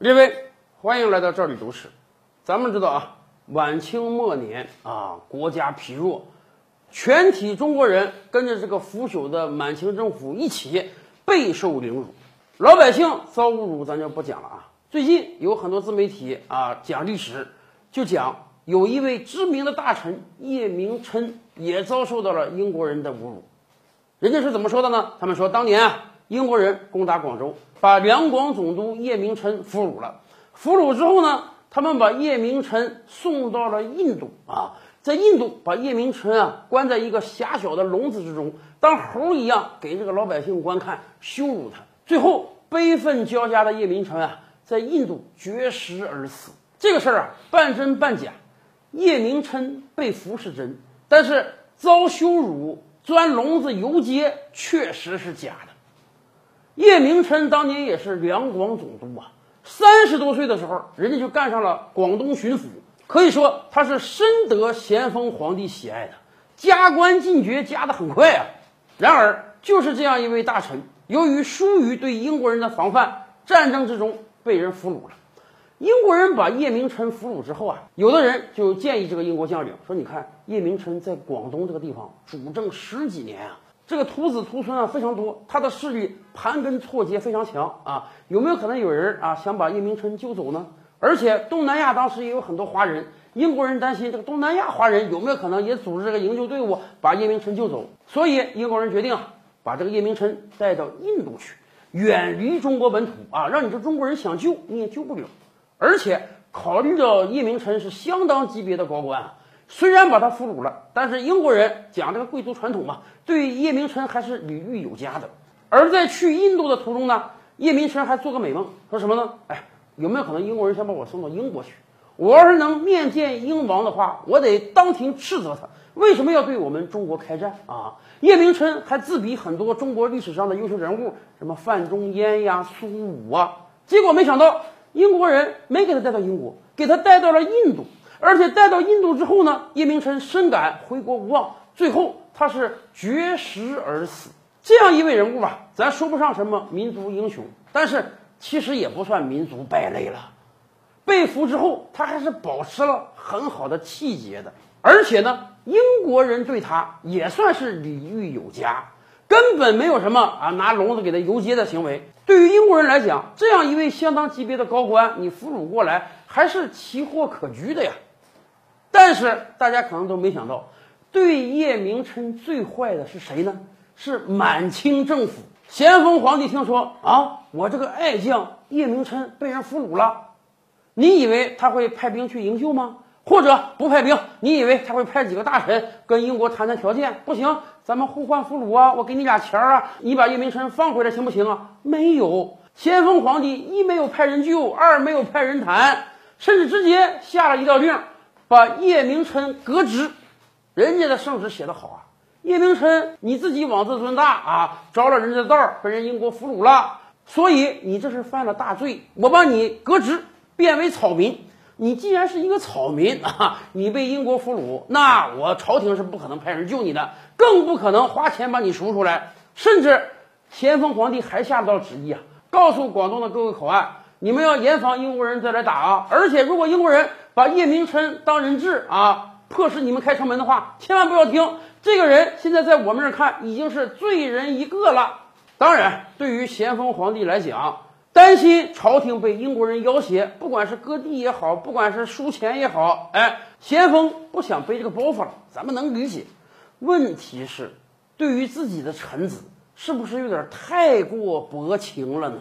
列位，欢迎来到这里读史。咱们知道啊，晚清末年啊，国家疲弱，全体中国人跟着这个腐朽的满清政府一起备受凌辱，老百姓遭侮辱，咱就不讲了啊。最近有很多自媒体啊讲历史，就讲有一位知名的大臣叶明琛也遭受到了英国人的侮辱。人家是怎么说的呢？他们说当年啊，英国人攻打广州，把两广总督叶明琛俘虏了。俘虏之后呢，他们把叶明琛送到了印度啊，在印度把叶明琛啊关在一个狭小的笼子之中，当猴一样给这个老百姓观看，羞辱他。最后悲愤交加的叶明琛啊，在印度绝食而死。这个事儿啊，半真半假。叶明琛被俘是真，但是遭羞辱。钻笼子游街确实是假的。叶明琛当年也是两广总督啊，三十多岁的时候，人家就干上了广东巡抚，可以说他是深得咸丰皇帝喜爱的，加官进爵加的很快啊。然而，就是这样一位大臣，由于疏于对英国人的防范，战争之中被人俘虏了。英国人把叶明琛俘虏之后啊，有的人就建议这个英国将领说：“你看叶明琛在广东这个地方主政十几年啊，这个徒子徒孙啊非常多，他的势力盘根错节非常强啊，有没有可能有人啊想把叶明琛救走呢？而且东南亚当时也有很多华人，英国人担心这个东南亚华人有没有可能也组织这个营救队伍把叶明琛救走，所以英国人决定把这个叶明琛带到印度去，远离中国本土啊，让你这中国人想救你也救不了。”而且考虑到叶明琛是相当级别的高官，虽然把他俘虏了，但是英国人讲这个贵族传统嘛，对叶明琛还是礼遇有加的。而在去印度的途中呢，叶明琛还做个美梦，说什么呢？哎，有没有可能英国人想把我送到英国去？我要是能面见英王的话，我得当庭斥责他为什么要对我们中国开战啊？叶明琛还自比很多中国历史上的优秀人物，什么范仲淹呀、苏武啊，结果没想到。英国人没给他带到英国，给他带到了印度，而且带到印度之后呢，叶明琛深感回国无望，最后他是绝食而死。这样一位人物吧，咱说不上什么民族英雄，但是其实也不算民族败类了。被俘之后，他还是保持了很好的气节的，而且呢，英国人对他也算是礼遇有加。根本没有什么啊，拿笼子给他游街的行为。对于英国人来讲，这样一位相当级别的高官，你俘虏过来还是奇货可居的呀。但是大家可能都没想到，对叶明琛最坏的是谁呢？是满清政府。咸丰皇帝听说啊，我这个爱将叶明琛被人俘虏了，你以为他会派兵去营救吗？或者不派兵，你以为他会派几个大臣跟英国谈谈条件？不行，咱们互换俘虏啊！我给你俩钱儿啊，你把叶明琛放回来行不行啊？没有，咸丰皇帝一没有派人救，二没有派人谈，甚至直接下了一道令，把叶明琛革职。人家的圣旨写得好啊，叶明琛你自己妄自尊大啊，着了人家的道，被人英国俘虏了，所以你这是犯了大罪，我把你革职，变为草民。你既然是一个草民 啊，你被英国俘虏，那我朝廷是不可能派人救你的，更不可能花钱把你赎出来。甚至咸丰皇帝还下了道旨意啊，告诉广东的各个口岸，你们要严防英国人再来打啊！而且如果英国人把叶明琛当人质啊，迫使你们开城门的话，千万不要听。这个人现在在我们这儿看已经是罪人一个了。当然，对于咸丰皇帝来讲，担心朝廷被英国人要挟，不管是割地也好，不管是输钱也好，哎，咸丰不想背这个包袱了，咱们能理解。问题是，对于自己的臣子，是不是有点太过薄情了呢？